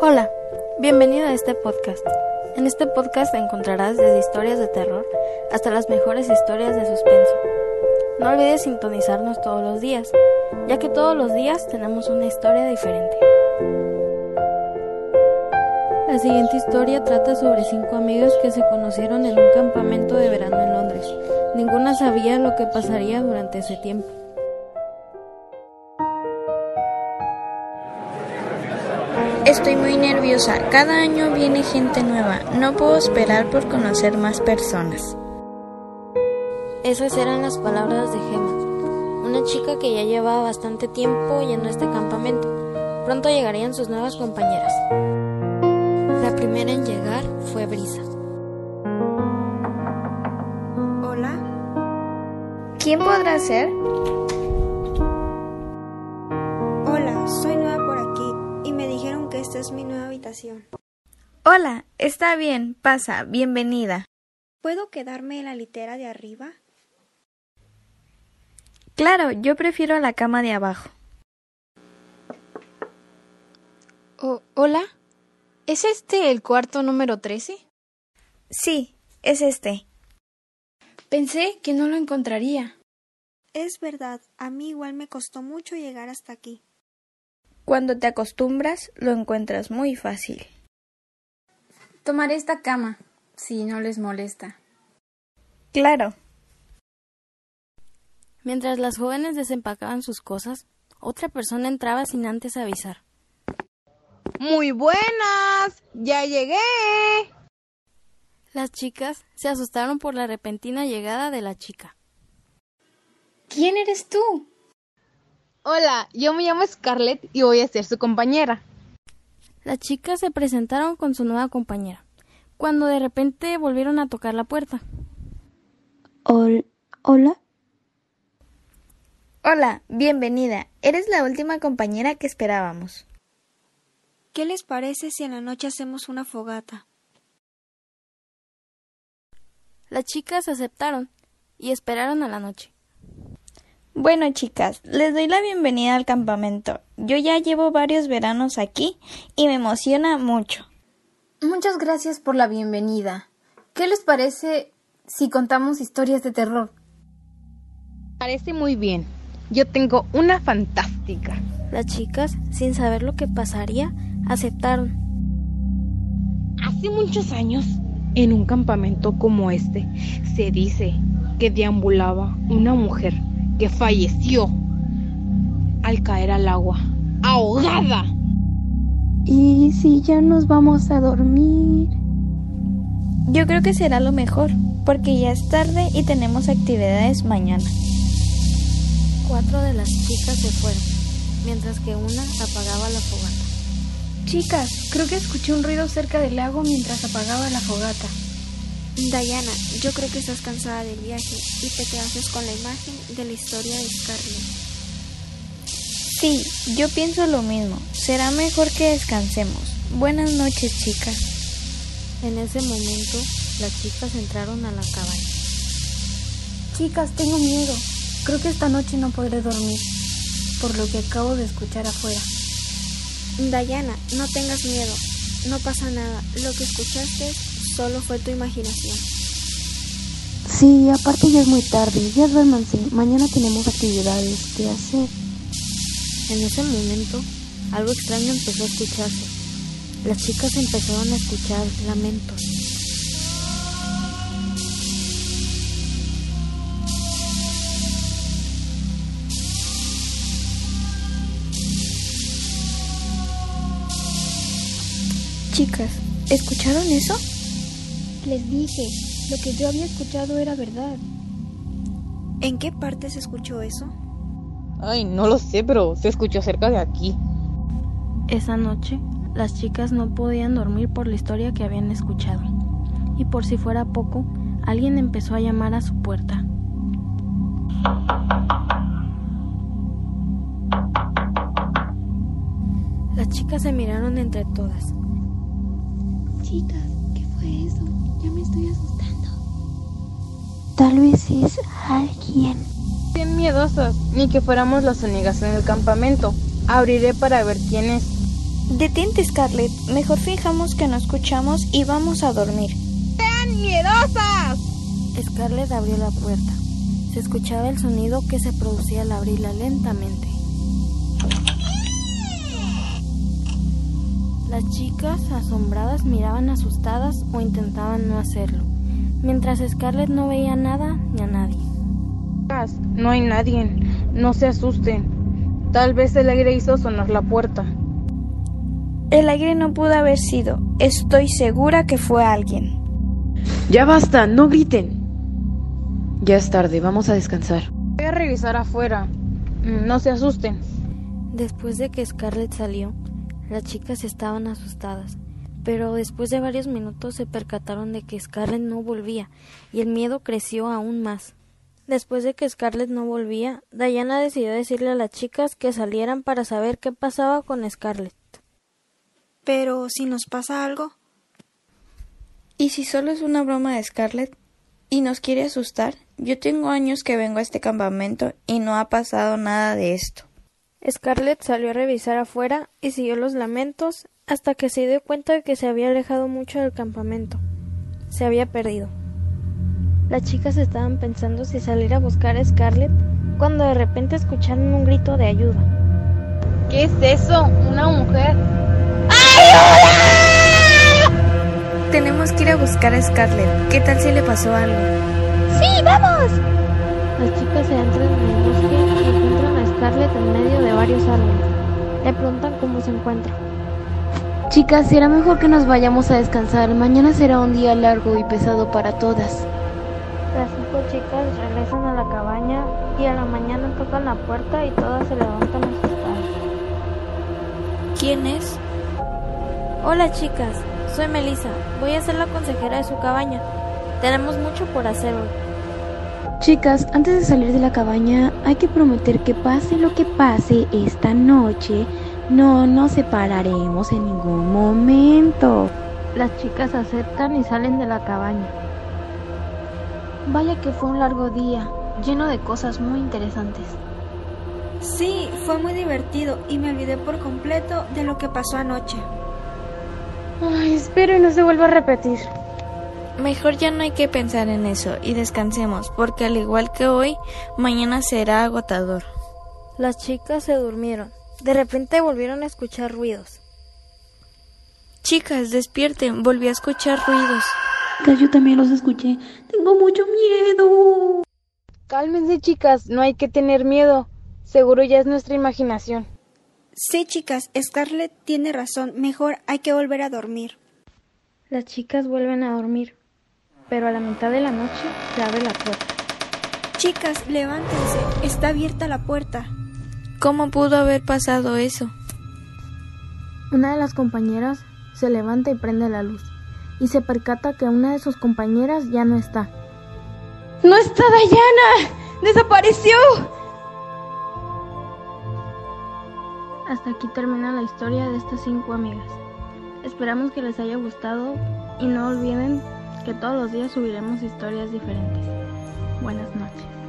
Hola, bienvenido a este podcast. En este podcast encontrarás desde historias de terror hasta las mejores historias de suspenso. No olvides sintonizarnos todos los días, ya que todos los días tenemos una historia diferente. La siguiente historia trata sobre cinco amigos que se conocieron en un campamento de verano en Londres. Ninguna sabía lo que pasaría durante ese tiempo. Estoy muy nerviosa. Cada año viene gente nueva. No puedo esperar por conocer más personas. Esas eran las palabras de Gemma, una chica que ya llevaba bastante tiempo yendo a este campamento. Pronto llegarían sus nuevas compañeras. La primera en llegar fue Brisa. Hola. ¿Quién podrá ser? Es mi nueva habitación. Hola, está bien, pasa, bienvenida. ¿Puedo quedarme en la litera de arriba? Claro, yo prefiero la cama de abajo. Oh, hola. ¿Es este el cuarto número 13? Sí, es este. Pensé que no lo encontraría. Es verdad, a mí igual me costó mucho llegar hasta aquí. Cuando te acostumbras, lo encuentras muy fácil. Tomaré esta cama, si no les molesta. Claro. Mientras las jóvenes desempacaban sus cosas, otra persona entraba sin antes avisar. Muy buenas, ya llegué. Las chicas se asustaron por la repentina llegada de la chica. ¿Quién eres tú? Hola, yo me llamo Scarlett y voy a ser su compañera. Las chicas se presentaron con su nueva compañera, cuando de repente volvieron a tocar la puerta. ¿Hola? Hola, bienvenida. Eres la última compañera que esperábamos. ¿Qué les parece si en la noche hacemos una fogata? Las chicas aceptaron y esperaron a la noche. Bueno, chicas, les doy la bienvenida al campamento. Yo ya llevo varios veranos aquí y me emociona mucho. Muchas gracias por la bienvenida. ¿Qué les parece si contamos historias de terror? Parece muy bien. Yo tengo una fantástica. Las chicas, sin saber lo que pasaría, aceptaron. Hace muchos años, en un campamento como este, se dice que deambulaba una mujer que falleció al caer al agua, ahogada. ¿Y si ya nos vamos a dormir? Yo creo que será lo mejor, porque ya es tarde y tenemos actividades mañana. Cuatro de las chicas se fueron, mientras que una apagaba la fogata. Chicas, creo que escuché un ruido cerca del lago mientras apagaba la fogata. Diana, yo creo que estás cansada del viaje y te quedaste con la imagen de la historia de Scarlett. Sí, yo pienso lo mismo. Será mejor que descansemos. Buenas noches, chicas. En ese momento, las chicas entraron a la cabaña. Chicas, tengo miedo. Creo que esta noche no podré dormir, por lo que acabo de escuchar afuera. Diana, no tengas miedo. No pasa nada. Lo que escuchaste solo fue tu imaginación. Sí, aparte ya es muy tarde. Ya duérmanse. Mañana tenemos actividades que hacer. En ese momento, algo extraño empezó a escucharse. Las chicas empezaron a escuchar lamentos. Chicas, ¿escucharon eso? Les dije, lo que yo había escuchado era verdad. ¿En qué parte se escuchó eso? Ay, no lo sé, pero se escuchó cerca de aquí. Esa noche, las chicas no podían dormir por la historia que habían escuchado. Y por si fuera poco, alguien empezó a llamar a su puerta. Las chicas se miraron entre todas. Chicas, ¿qué fue eso? Ya me estoy asustando. Tal vez es alguien. Bien miedosas, ni que fuéramos las únicas en el campamento. Abriré para ver quién es. Detente, Scarlett. Mejor fijamos que no escuchamos y vamos a dormir. ¡Sean miedosas! Scarlett abrió la puerta. Se escuchaba el sonido que se producía al abrirla lentamente. Las chicas, asombradas, miraban asustadas o intentaban no hacerlo, mientras Scarlett no veía nada ni a nadie. No hay nadie. No se asusten. Tal vez el aire hizo sonar la puerta. El aire no pudo haber sido. Estoy segura que fue alguien. Ya basta, no griten. Ya es tarde, vamos a descansar. Voy a revisar afuera. No se asusten. Después de que Scarlett salió, las chicas estaban asustadas, pero después de varios minutos se percataron de que Scarlett no volvía y el miedo creció aún más. Después de que Scarlett no volvía, Diana decidió decirle a las chicas que salieran para saber qué pasaba con Scarlett. Pero si nos pasa algo, ¿Y si solo es una broma de Scarlett y nos quiere asustar? Yo tengo años que vengo a este campamento y no ha pasado nada de esto. Scarlett salió a revisar afuera y siguió los lamentos hasta que se dio cuenta de que se había alejado mucho del campamento. Se había perdido. Las chicas estaban pensando si salir a buscar a Scarlett cuando de repente escucharon un grito de ayuda. ¿Qué es eso? ¿Una mujer? Tenemos que ir a buscar a Scarlett. ¿Qué tal si le pasó algo? Las chicas se entran en Scarlett en medio de varios árboles. Le preguntan cómo se encuentra. Chicas, será mejor que nos vayamos a descansar. Mañana será un día largo y pesado para todas. Las cinco chicas regresan a la cabaña y a la mañana tocan la puerta y todas se levantan asustadas. ¿Quién es? Hola chicas, soy Melissa. Voy a ser la consejera de su cabaña. Tenemos mucho por hacer hoy. Chicas, antes de salir de la cabaña, hay que prometer que pase lo que pase esta noche, no nos separaremos en ningún momento. Las chicas aceptan y salen de la cabaña. vaya que fue un largo día, lleno de cosas muy interesantes. Sí, fue muy divertido y me olvidé por completo de lo que pasó anoche. Ay, espero y no se vuelva a repetir. Mejor ya no hay que pensar en eso y descansemos, porque al igual que hoy, mañana será agotador. Las chicas se durmieron. De repente volvieron a escuchar ruidos. Chicas, despierten, volví a escuchar ruidos. Yo también los escuché. Tengo mucho miedo. Cálmense, chicas. No hay que tener miedo. Seguro ya es nuestra imaginación. Sí, chicas, Scarlett tiene razón. Mejor hay que volver a dormir. Las chicas vuelven a dormir, pero a la mitad de la noche se abre la puerta. Chicas, levántense. Está abierta la puerta. ¿Cómo pudo haber pasado eso? Una de las compañeras se levanta y prende la luz, y se percata que una de sus compañeras ya no está. ¡No está Dayana! ¡Desapareció! Hasta aquí termina la historia de estas cinco amigas. Esperamos que les haya gustado y no olviden que todos los días subiremos historias diferentes. Buenas noches.